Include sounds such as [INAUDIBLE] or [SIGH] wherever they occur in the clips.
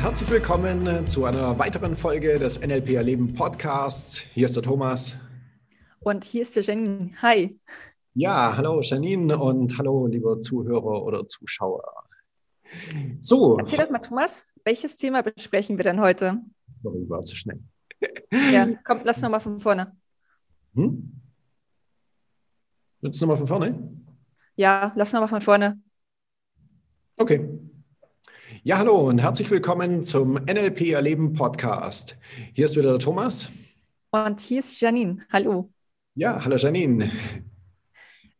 herzlich willkommen zu einer weiteren Folge des NLP Erleben Podcasts. Hier ist der Thomas. Und hier ist der Janine. Hi. Ja, hallo Janine und hallo liebe Zuhörer oder Zuschauer. So. Erzähl doch mal, Thomas, welches Thema besprechen wir denn heute? Sorry, war zu schnell. Ja, komm, lass nochmal von vorne. Hm? Willst du nochmal von vorne? Ja, lass nochmal von vorne. Okay. Ja, hallo und herzlich willkommen zum NLP Erleben Podcast. Hier ist wieder der Thomas. Und hier ist Janine. Hallo. Ja, hallo Janine.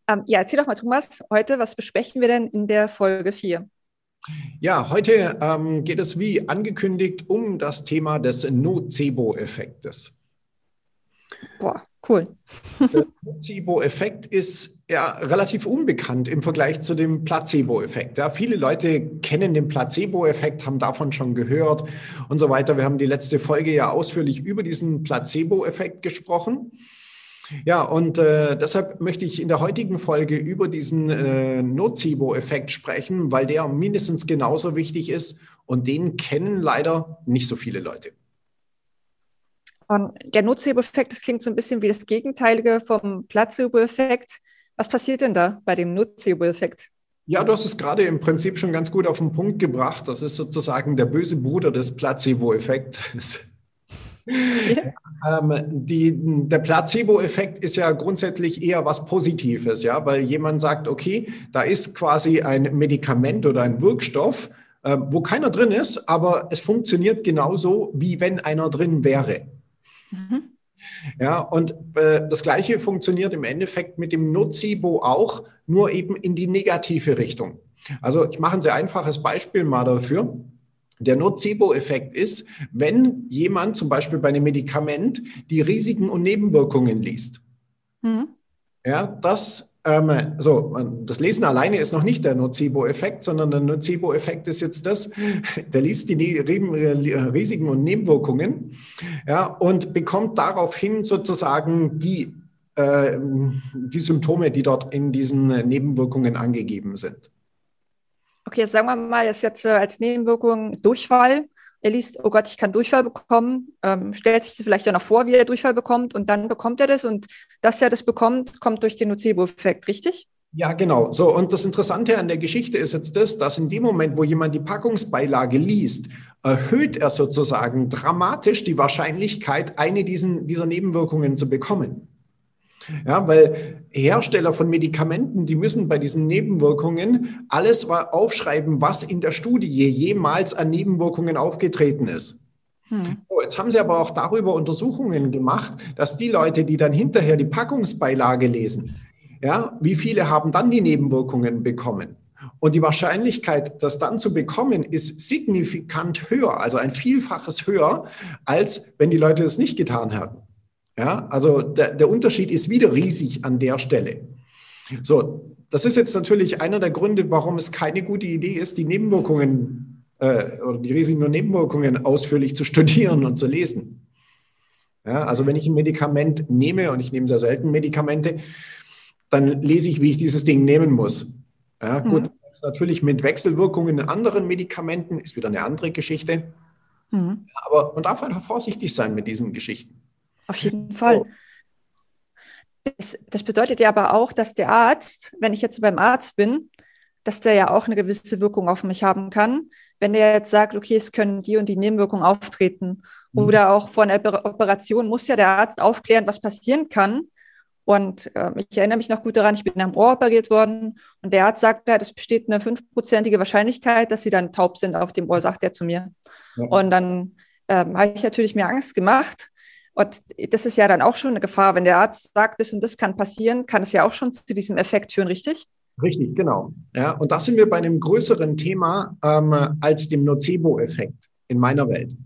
Ähm, ja, erzähl doch mal, Thomas, heute, was besprechen wir denn in der Folge 4? Ja, heute ähm, geht es wie angekündigt um das Thema des Nocebo-Effektes. Boah, cool. [LAUGHS] Der Nocebo-Effekt ist ja relativ unbekannt im Vergleich zu dem Placebo-Effekt. Ja, viele Leute kennen den Placebo-Effekt, haben davon schon gehört und so weiter. Wir haben die letzte Folge ja ausführlich über diesen Placebo-Effekt gesprochen. Ja, und äh, deshalb möchte ich in der heutigen Folge über diesen äh, Nocebo-Effekt sprechen, weil der mindestens genauso wichtig ist und den kennen leider nicht so viele Leute. Und der Nocebo-Effekt, das klingt so ein bisschen wie das Gegenteilige vom Placebo-Effekt. Was passiert denn da bei dem Nocebo-Effekt? Ja, du hast es gerade im Prinzip schon ganz gut auf den Punkt gebracht. Das ist sozusagen der böse Bruder des Placebo-Effekts. [LAUGHS] ähm, die, der Placebo-Effekt ist ja grundsätzlich eher was Positives, ja, weil jemand sagt, okay, da ist quasi ein Medikament oder ein Wirkstoff, äh, wo keiner drin ist, aber es funktioniert genauso, wie wenn einer drin wäre. Mhm. Ja, und äh, das Gleiche funktioniert im Endeffekt mit dem Nocebo auch, nur eben in die negative Richtung. Also ich mache ein sehr einfaches Beispiel mal dafür. Der Nocebo-Effekt ist, wenn jemand zum Beispiel bei einem Medikament die Risiken und Nebenwirkungen liest. Mhm. Ja, das, ähm, so, das Lesen alleine ist noch nicht der Nocebo-Effekt, sondern der Nocebo-Effekt ist jetzt das, [LAUGHS] der liest die ne äh, Risiken und Nebenwirkungen ja, und bekommt daraufhin sozusagen die, äh, die Symptome, die dort in diesen Nebenwirkungen angegeben sind. Okay, sagen wir mal, das ist jetzt äh, als Nebenwirkung Durchfall. Er liest, oh Gott, ich kann Durchfall bekommen, ähm, stellt sich vielleicht ja noch vor, wie er Durchfall bekommt und dann bekommt er das und dass er das bekommt, kommt durch den Nocebo-Effekt, richtig? Ja, genau. So, und das Interessante an der Geschichte ist jetzt das, dass in dem Moment, wo jemand die Packungsbeilage liest, erhöht er sozusagen dramatisch die Wahrscheinlichkeit, eine diesen, dieser Nebenwirkungen zu bekommen. Ja, weil Hersteller von Medikamenten, die müssen bei diesen Nebenwirkungen alles aufschreiben, was in der Studie jemals an Nebenwirkungen aufgetreten ist. Hm. So, jetzt haben sie aber auch darüber Untersuchungen gemacht, dass die Leute, die dann hinterher die Packungsbeilage lesen, ja, wie viele haben dann die Nebenwirkungen bekommen? Und die Wahrscheinlichkeit, das dann zu bekommen, ist signifikant höher, also ein Vielfaches höher, als wenn die Leute es nicht getan hätten. Ja, also der, der Unterschied ist wieder riesig an der Stelle. So, das ist jetzt natürlich einer der Gründe, warum es keine gute Idee ist, die Nebenwirkungen äh, oder die Risiken und Nebenwirkungen ausführlich zu studieren und zu lesen. Ja, also wenn ich ein Medikament nehme, und ich nehme sehr selten Medikamente, dann lese ich, wie ich dieses Ding nehmen muss. Ja, mhm. gut, natürlich mit Wechselwirkungen in anderen Medikamenten ist wieder eine andere Geschichte. Mhm. Aber man darf einfach vorsichtig sein mit diesen Geschichten. Auf jeden Fall. Oh. Das, das, bedeutet ja aber auch, dass der Arzt, wenn ich jetzt beim Arzt bin, dass der ja auch eine gewisse Wirkung auf mich haben kann. Wenn der jetzt sagt, okay, es können die und die Nebenwirkungen auftreten. Mhm. Oder auch vor einer Operation muss ja der Arzt aufklären, was passieren kann. Und äh, ich erinnere mich noch gut daran, ich bin am Ohr operiert worden und der Arzt sagt es besteht eine fünfprozentige Wahrscheinlichkeit, dass sie dann taub sind auf dem Ohr, sagt er zu mir. Ja. Und dann ähm, habe ich natürlich mir Angst gemacht und das ist ja dann auch schon eine Gefahr. Wenn der Arzt sagt, das und das kann passieren, kann es ja auch schon zu diesem Effekt führen, richtig? Richtig, genau. Ja, und da sind wir bei einem größeren Thema ähm, als dem Nocebo-Effekt in meiner Welt.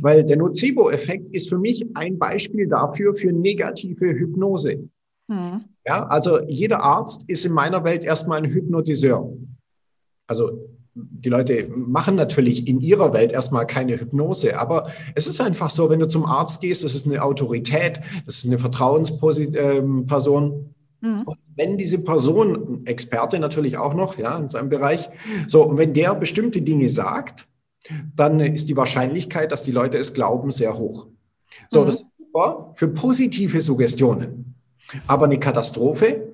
Weil der Nocebo-Effekt ist für mich ein Beispiel dafür für negative Hypnose. Hm. Ja, also jeder Arzt ist in meiner Welt erstmal ein Hypnotiseur. Also die Leute machen natürlich in ihrer Welt erstmal keine Hypnose, aber es ist einfach so, wenn du zum Arzt gehst, das ist eine Autorität, das ist eine Vertrauensperson. Mhm. Und wenn diese Person, Experte natürlich auch noch, ja, in seinem Bereich, so, und wenn der bestimmte Dinge sagt, dann ist die Wahrscheinlichkeit, dass die Leute es glauben, sehr hoch. So, mhm. das ist super für positive Suggestionen. Aber eine Katastrophe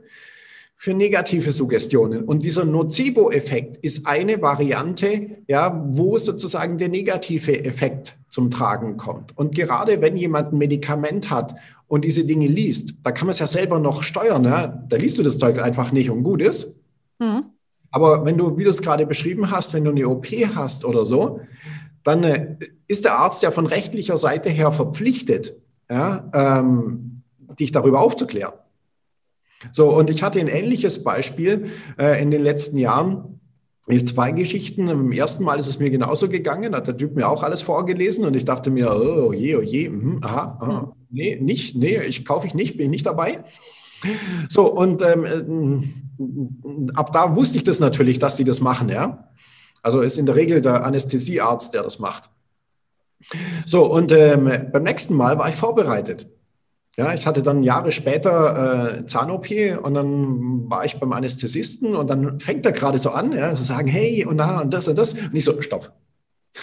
für negative Suggestionen. Und dieser Nocebo-Effekt ist eine Variante, ja, wo sozusagen der negative Effekt zum Tragen kommt. Und gerade wenn jemand ein Medikament hat und diese Dinge liest, da kann man es ja selber noch steuern. Ja? Da liest du das Zeug einfach nicht und gut ist. Mhm. Aber wenn du, wie du es gerade beschrieben hast, wenn du eine OP hast oder so, dann äh, ist der Arzt ja von rechtlicher Seite her verpflichtet, ja, ähm, dich darüber aufzuklären. So, und ich hatte ein ähnliches Beispiel äh, in den letzten Jahren. Zwei Geschichten. Im ersten Mal ist es mir genauso gegangen, hat der Typ mir auch alles vorgelesen und ich dachte mir, oh je, oh je, mh, aha, aha, hm. nee, nicht, nee, ich kaufe ich nicht, bin ich nicht dabei. So, und ähm, äh, ab da wusste ich das natürlich, dass die das machen, ja. Also ist in der Regel der Anästhesiearzt, der das macht. So, und ähm, beim nächsten Mal war ich vorbereitet. Ja, ich hatte dann Jahre später äh, Zahn-OP und dann war ich beim Anästhesisten und dann fängt er gerade so an, ja, zu sagen, hey und da und das und das. Und ich so, stopp. [LAUGHS]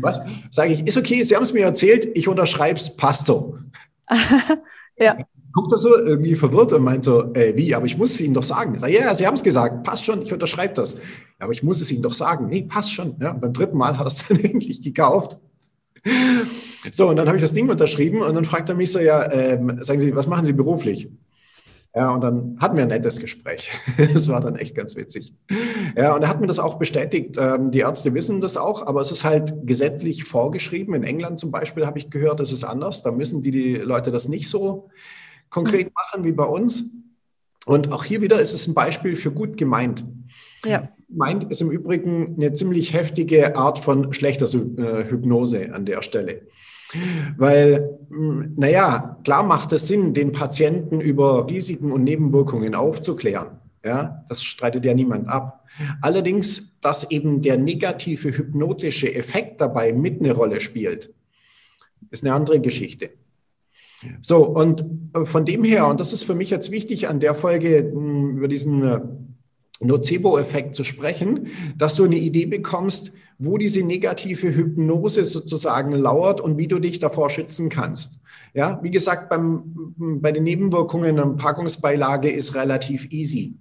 Was? Sage ich, ist okay, Sie haben es mir erzählt, ich unterschreibe es, passt so. [LAUGHS] ja. Guckt er so irgendwie verwirrt und meint so, äh, wie, aber ich muss es Ihnen doch sagen. Sage, ja, Sie haben es gesagt, passt schon, ich unterschreibe das. Ja, aber ich muss es Ihnen doch sagen. Nee, passt schon. Ja, beim dritten Mal hat er es [LAUGHS] dann endlich gekauft. So, und dann habe ich das Ding unterschrieben und dann fragt er mich so, ja, ähm, sagen Sie, was machen Sie beruflich? Ja, und dann hatten wir ein nettes Gespräch. [LAUGHS] Das war dann echt ganz witzig. Ja, und er hat mir das auch bestätigt. Ähm, die Ärzte wissen das auch, aber es ist halt gesetzlich vorgeschrieben. In England zum Beispiel habe ich gehört, das ist anders. Da müssen die, die Leute das nicht so konkret mhm. machen wie bei uns. Und auch hier wieder ist es ein Beispiel für gut gemeint. Ja. Meint ist im Übrigen eine ziemlich heftige Art von schlechter äh, Hypnose an der Stelle. Weil, hm, naja, klar macht es Sinn, den Patienten über Risiken und Nebenwirkungen aufzuklären. Ja, das streitet ja niemand ab. Allerdings, dass eben der negative hypnotische Effekt dabei mit eine Rolle spielt, ist eine andere Geschichte. So, und äh, von dem her, und das ist für mich jetzt wichtig an der Folge hm, über diesen äh, Nocebo-Effekt zu sprechen, dass du eine Idee bekommst, wo diese negative Hypnose sozusagen lauert und wie du dich davor schützen kannst. Ja, wie gesagt, beim, bei den Nebenwirkungen eine Packungsbeilage ist relativ easy.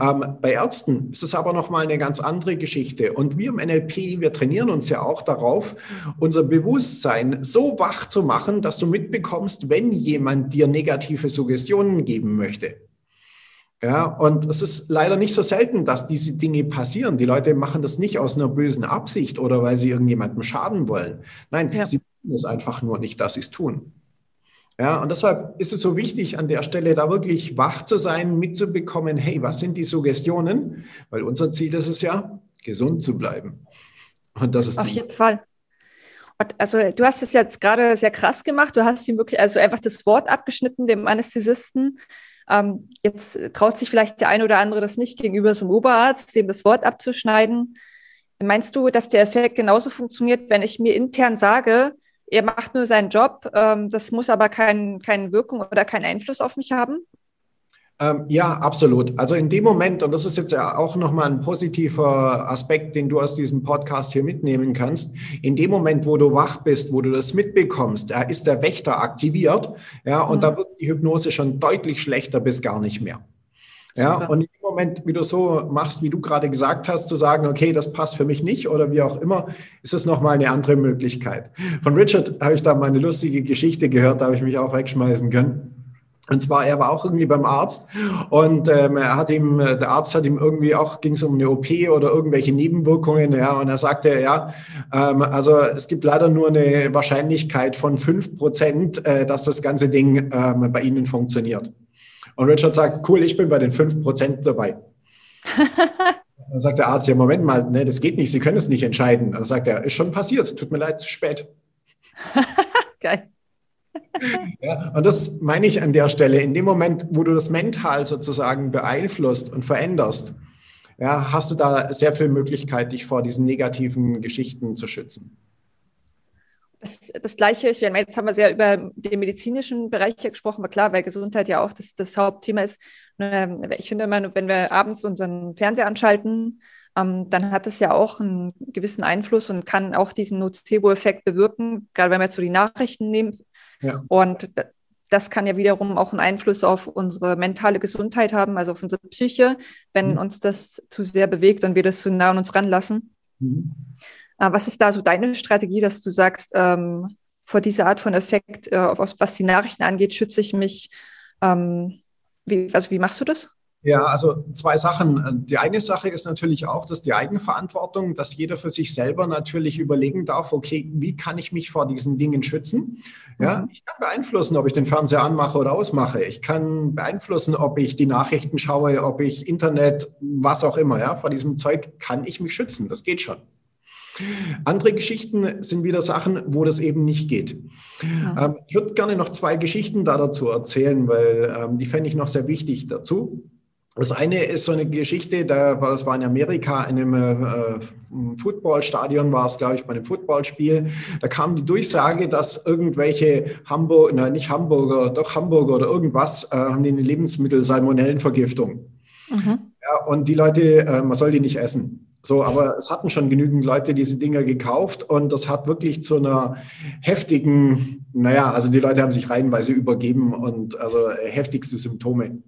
Ähm, bei Ärzten ist es aber nochmal eine ganz andere Geschichte. Und wir im NLP, wir trainieren uns ja auch darauf, unser Bewusstsein so wach zu machen, dass du mitbekommst, wenn jemand dir negative Suggestionen geben möchte. Ja, und es ist leider nicht so selten, dass diese Dinge passieren. Die Leute machen das nicht aus einer bösen Absicht oder weil sie irgendjemandem schaden wollen. Nein, ja. sie tun es einfach nur nicht, dass sie es tun. Ja, und deshalb ist es so wichtig, an der Stelle da wirklich wach zu sein, mitzubekommen, hey, was sind die Suggestionen? Weil unser Ziel ist es ja, gesund zu bleiben. Und das ist Auf jeden Fall. Also du hast es jetzt gerade sehr krass gemacht. Du hast ihm wirklich also einfach das Wort abgeschnitten dem Anästhesisten. Ähm, jetzt traut sich vielleicht der eine oder andere das nicht gegenüber einem Oberarzt, dem das Wort abzuschneiden. Meinst du, dass der Effekt genauso funktioniert, wenn ich mir intern sage, er macht nur seinen Job, ähm, das muss aber kein, keine Wirkung oder keinen Einfluss auf mich haben? Ähm, ja, absolut. Also in dem Moment, und das ist jetzt ja auch nochmal ein positiver Aspekt, den du aus diesem Podcast hier mitnehmen kannst, in dem Moment, wo du wach bist, wo du das mitbekommst, da ist der Wächter aktiviert, ja, und mhm. da wird die Hypnose schon deutlich schlechter bis gar nicht mehr. Ja, Super. und in dem Moment, wie du so machst, wie du gerade gesagt hast, zu sagen, okay, das passt für mich nicht oder wie auch immer, ist es nochmal eine andere Möglichkeit. Von Richard habe ich da mal eine lustige Geschichte gehört, da habe ich mich auch wegschmeißen können. Und zwar, er war auch irgendwie beim Arzt und ähm, er hat ihm, der Arzt hat ihm irgendwie auch, ging es um eine OP oder irgendwelche Nebenwirkungen, ja, und er sagte, ja, ähm, also es gibt leider nur eine Wahrscheinlichkeit von fünf Prozent, äh, dass das ganze Ding ähm, bei Ihnen funktioniert. Und Richard sagt, cool, ich bin bei den fünf Prozent dabei. [LAUGHS] Dann sagt der Arzt, ja, Moment mal, ne, das geht nicht, Sie können es nicht entscheiden. Dann sagt er, ist schon passiert, tut mir leid, zu spät. [LAUGHS] Geil. Ja, und das meine ich an der Stelle. In dem Moment, wo du das mental sozusagen beeinflusst und veränderst, ja, hast du da sehr viel Möglichkeit, dich vor diesen negativen Geschichten zu schützen. Das, das Gleiche ist, jetzt haben wir sehr über den medizinischen Bereich gesprochen, aber klar, weil Gesundheit ja auch das, das Hauptthema ist. Ähm, ich finde immer, wenn wir abends unseren Fernseher anschalten, ähm, dann hat es ja auch einen gewissen Einfluss und kann auch diesen Nocebo-Effekt bewirken, gerade wenn wir jetzt so die Nachrichten nehmen. Ja. Und das kann ja wiederum auch einen Einfluss auf unsere mentale Gesundheit haben, also auf unsere Psyche, wenn mhm. uns das zu sehr bewegt und wir das zu nah an uns ranlassen. Mhm. Äh, was ist da so deine Strategie, dass du sagst, ähm, vor dieser Art von Effekt, äh, was die Nachrichten angeht, schütze ich mich? Ähm, wie, also wie machst du das? Ja, also zwei Sachen. Die eine Sache ist natürlich auch, dass die Eigenverantwortung, dass jeder für sich selber natürlich überlegen darf, okay, wie kann ich mich vor diesen Dingen schützen? Ja, mhm. ich kann beeinflussen, ob ich den Fernseher anmache oder ausmache. Ich kann beeinflussen, ob ich die Nachrichten schaue, ob ich Internet, was auch immer. Ja, vor diesem Zeug kann ich mich schützen. Das geht schon. Andere Geschichten sind wieder Sachen, wo das eben nicht geht. Ja. Ähm, ich würde gerne noch zwei Geschichten da dazu erzählen, weil ähm, die fände ich noch sehr wichtig dazu. Das eine ist so eine Geschichte, da, das war in Amerika, in einem äh, Footballstadion war es, glaube ich, bei einem Footballspiel. Da kam die Durchsage, dass irgendwelche Hamburg, nein, nicht Hamburger, doch Hamburger oder irgendwas, äh, haben die eine Lebensmittel-Salmonellenvergiftung. Mhm. Ja, und die Leute, äh, man soll die nicht essen. So, aber es hatten schon genügend Leute diese Dinger gekauft und das hat wirklich zu einer heftigen, naja, also die Leute haben sich reihenweise übergeben und also heftigste Symptome.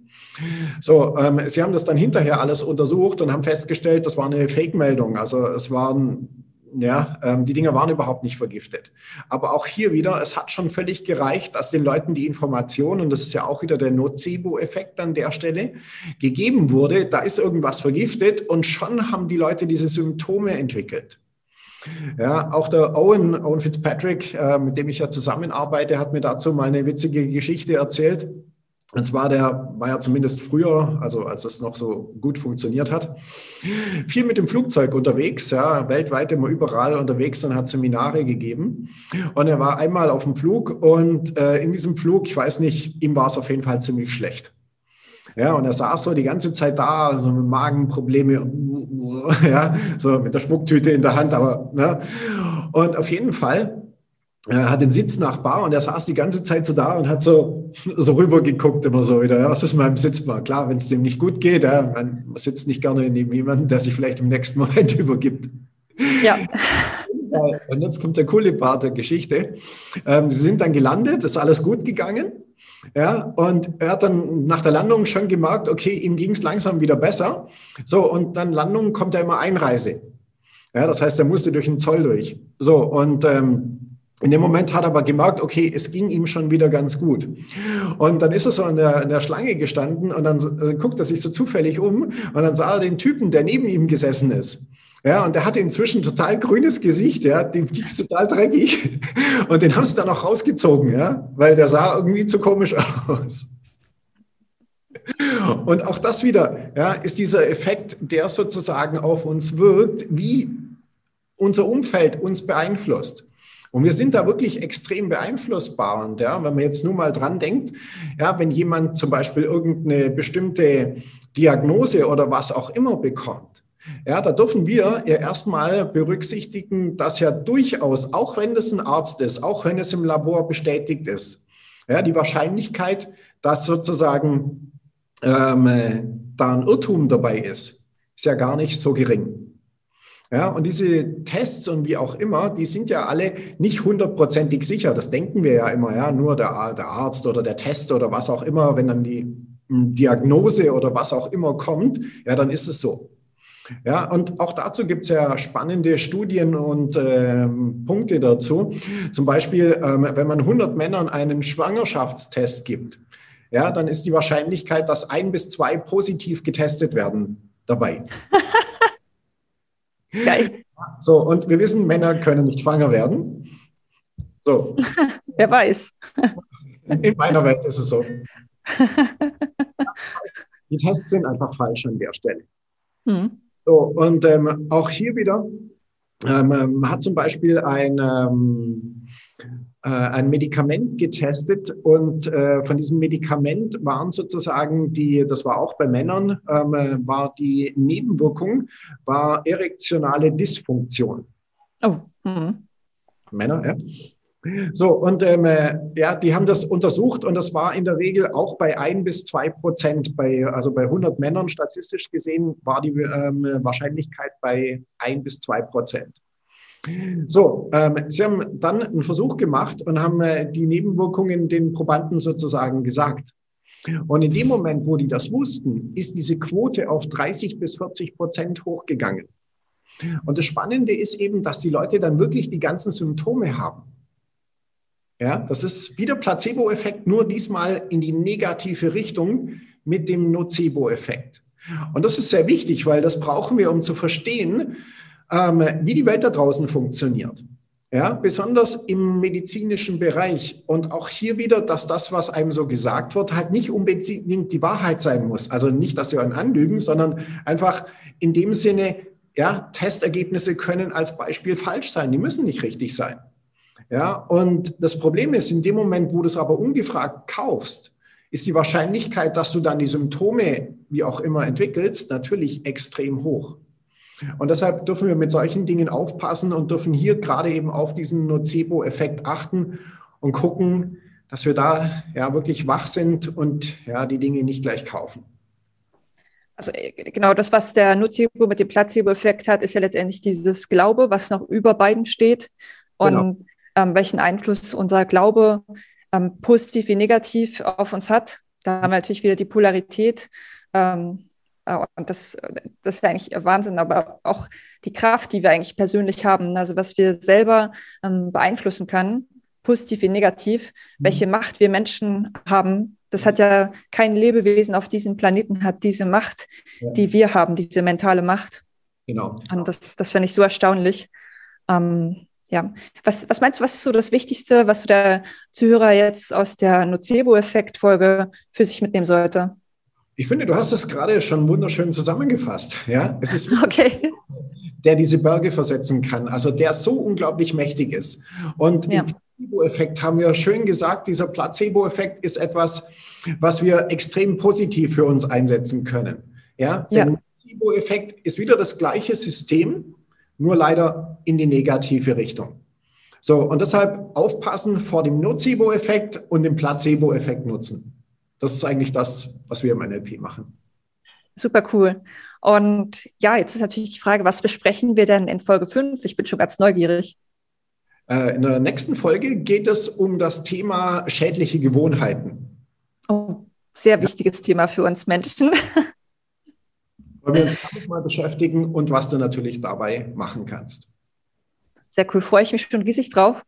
So, ähm, sie haben das dann hinterher alles untersucht und haben festgestellt, das war eine Fake-Meldung. Also es waren ja, ähm, die Dinger waren überhaupt nicht vergiftet. Aber auch hier wieder, es hat schon völlig gereicht, dass den Leuten die Information, und das ist ja auch wieder der Nocebo-Effekt an der Stelle, gegeben wurde, da ist irgendwas vergiftet und schon haben die Leute diese Symptome entwickelt. Ja, auch der Owen, Owen Fitzpatrick, äh, mit dem ich ja zusammenarbeite, hat mir dazu mal eine witzige Geschichte erzählt. Und zwar, der war ja zumindest früher, also als es noch so gut funktioniert hat, viel mit dem Flugzeug unterwegs, ja, weltweit immer überall unterwegs und hat Seminare gegeben. Und er war einmal auf dem Flug und äh, in diesem Flug, ich weiß nicht, ihm war es auf jeden Fall ziemlich schlecht. Ja, und er saß so die ganze Zeit da, so mit Magenprobleme, [LAUGHS] ja, so mit der Schmucktüte in der Hand, aber, ne? Und auf jeden Fall hat den Sitznachbar und er saß die ganze Zeit so da und hat so, [LAUGHS] so rüber geguckt, immer so wieder, ja, was ist meinem Sitzbar? Klar, wenn es dem nicht gut geht, ja, man sitzt nicht gerne neben jemandem, der sich vielleicht im nächsten [LAUGHS] Moment übergibt. Ja. [LAUGHS] Und jetzt kommt der coole Part der Geschichte. Ähm, sie sind dann gelandet, ist alles gut gegangen. Ja, und er hat dann nach der Landung schon gemerkt, okay, ihm ging es langsam wieder besser. So, und dann Landung kommt ja immer Einreise. Ja, das heißt, er musste durch den Zoll durch. So, und ähm, in dem Moment hat er aber gemerkt, okay, es ging ihm schon wieder ganz gut. Und dann ist er so in der, in der Schlange gestanden und dann äh, guckt er sich so zufällig um und dann sah er den Typen, der neben ihm gesessen ist. Ja, und der hatte inzwischen total grünes Gesicht, ja, dem ging's total dreckig. [LAUGHS] Und den haben sie dann auch rausgezogen, ja, weil der sah irgendwie zu komisch [LAUGHS] aus. Und auch das wieder, ja, ist dieser Effekt, der sozusagen auf uns wirkt, wie unser Umfeld uns beeinflusst. Und wir sind da wirklich extrem beeinflussbar. Und ja, wenn man jetzt nur mal dran denkt, ja, wenn jemand zum Beispiel irgendeine bestimmte Diagnose oder was auch immer bekommt, ja, da dürfen wir ja erstmal berücksichtigen, dass ja durchaus, auch wenn das ein Arzt ist, auch wenn es im Labor bestätigt ist, ja, die Wahrscheinlichkeit, dass sozusagen ähm, da ein Irrtum dabei ist, ist ja gar nicht so gering. Ja, und diese Tests und wie auch immer, die sind ja alle nicht hundertprozentig sicher. Das denken wir ja immer, ja, nur der, der Arzt oder der Test oder was auch immer, wenn dann die hm, Diagnose oder was auch immer kommt, ja, dann ist es so. Ja, und auch dazu gibt es ja spannende Studien und ähm, Punkte dazu. Zum Beispiel, ähm, wenn man 100 Männern einen Schwangerschaftstest gibt, ja, dann ist die Wahrscheinlichkeit, dass ein bis zwei positiv getestet werden dabei. [LAUGHS] Geil. So, und wir wissen, Männer können nicht schwanger werden. So. [LAUGHS] Wer weiß. In meiner Welt ist es so. Die Tests sind einfach falsch an der Stelle. Hm. So, und ähm, auch hier wieder, ähm, hat zum Beispiel ein, ähm, äh, ein Medikament getestet und äh, von diesem Medikament waren sozusagen die, das war auch bei Männern, ähm, war die Nebenwirkung, war erektionale Dysfunktion. Oh. Mhm. Männer, ja. So, und ähm, äh, ja, die haben das untersucht und das war in der Regel auch bei ein bis zwei Prozent. Bei, also bei 100 Männern statistisch gesehen war die ähm, Wahrscheinlichkeit bei ein bis zwei Prozent. So, ähm, sie haben dann einen Versuch gemacht und haben äh, die Nebenwirkungen den Probanden sozusagen gesagt. Und in dem Moment, wo die das wussten, ist diese Quote auf 30 bis 40 Prozent hochgegangen. Und das Spannende ist eben, dass die Leute dann wirklich die ganzen Symptome haben. Ja, das ist wieder Placebo-Effekt, nur diesmal in die negative Richtung mit dem Nocebo-Effekt. Und das ist sehr wichtig, weil das brauchen wir, um zu verstehen, ähm, wie die Welt da draußen funktioniert. Ja, besonders im medizinischen Bereich. Und auch hier wieder, dass das, was einem so gesagt wird, halt nicht unbedingt die Wahrheit sein muss. Also nicht, dass sie einen anlügen, sondern einfach in dem Sinne, ja, Testergebnisse können als Beispiel falsch sein. Die müssen nicht richtig sein. Ja, und das Problem ist, in dem Moment, wo du es aber ungefragt kaufst, ist die Wahrscheinlichkeit, dass du dann die Symptome, wie auch immer, entwickelst, natürlich extrem hoch. Und deshalb dürfen wir mit solchen Dingen aufpassen und dürfen hier gerade eben auf diesen Nocebo-Effekt achten und gucken, dass wir da ja wirklich wach sind und ja die Dinge nicht gleich kaufen. Also äh, genau das, was der Nocebo mit dem Placebo-Effekt hat, ist ja letztendlich dieses Glaube, was noch über beiden steht. Und genau ähm, welchen Einfluss unser Glaube ähm, positiv wie negativ auf uns hat. Da haben wir natürlich wieder die Polarität. Ähm, äh, und das, das ist eigentlich Wahnsinn, aber auch die Kraft, die wir eigentlich persönlich haben, also was wir selber ähm, beeinflussen können, positiv wie negativ, mhm. welche Macht wir Menschen haben. Das hat ja kein Lebewesen auf diesem Planeten hat diese Macht, ja. die wir haben, diese mentale Macht. Genau. Und das, das finde ich so erstaunlich. Ähm, ja, was, was meinst du, was ist so das Wichtigste, was so der Zuhörer jetzt aus der Nocebo-Effekt-Folge für sich mitnehmen sollte? Ich finde, du hast es gerade schon wunderschön zusammengefasst. Ja, es ist okay. [LAUGHS] der diese Berge versetzen kann, also der so unglaublich mächtig ist. Und ja. im Placebo-Effekt haben wir schön gesagt, dieser Placebo-Effekt ist etwas, was wir extrem positiv für uns einsetzen können. Ja, der ja. Placebo-Effekt ist wieder das gleiche System, nur leider in die negative Richtung. So, und deshalb aufpassen vor dem Nocebo-Effekt und dem Placebo-Effekt nutzen. Das ist eigentlich das, was wir im NLP machen. Super cool. Und ja, jetzt ist natürlich die Frage, was besprechen wir denn in Folge 5? Ich bin schon ganz neugierig. Äh, in der nächsten Folge geht es um das Thema schädliche Gewohnheiten. Oh, sehr wichtiges ja. Thema für uns Menschen. [LAUGHS] wollen wir uns damit mal beschäftigen und was du natürlich dabei machen kannst. Sehr cool, freue ich mich schon riesig drauf.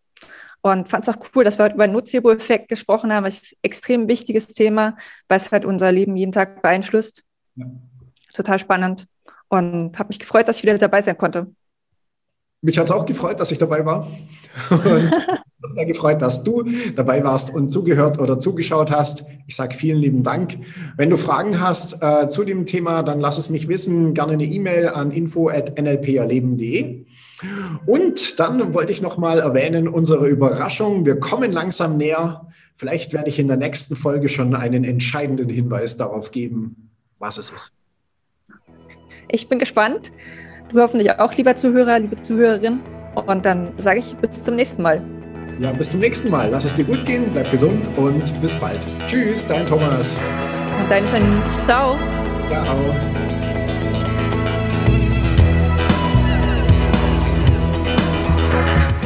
Und fand es auch cool, dass wir heute über den Nocebo-Effekt gesprochen haben. Das ist ein extrem wichtiges Thema, weil es halt unser Leben jeden Tag beeinflusst. Ja. Total spannend. Und habe mich gefreut, dass ich wieder dabei sein konnte. Mich hat es auch gefreut, dass ich dabei war. [LAUGHS] Und sehr gefreut, dass du dabei warst und zugehört oder zugeschaut hast. Ich sage vielen lieben Dank. Wenn du Fragen hast äh, zu dem Thema, dann lass es mich wissen. Gerne eine E-Mail an info.nlperleben.de. Und dann wollte ich noch mal erwähnen, unsere Überraschung. Wir kommen langsam näher. Vielleicht werde ich in der nächsten Folge schon einen entscheidenden Hinweis darauf geben, was es ist. Ich bin gespannt. Du hoffentlich auch, lieber Zuhörer, liebe Zuhörerin. Und dann sage ich bis zum nächsten Mal. Ja, bis zum nächsten Mal. Lass es dir gut gehen, bleib gesund und bis bald. Tschüss, dein Thomas. Und dein Janine. Ciao. Ciao.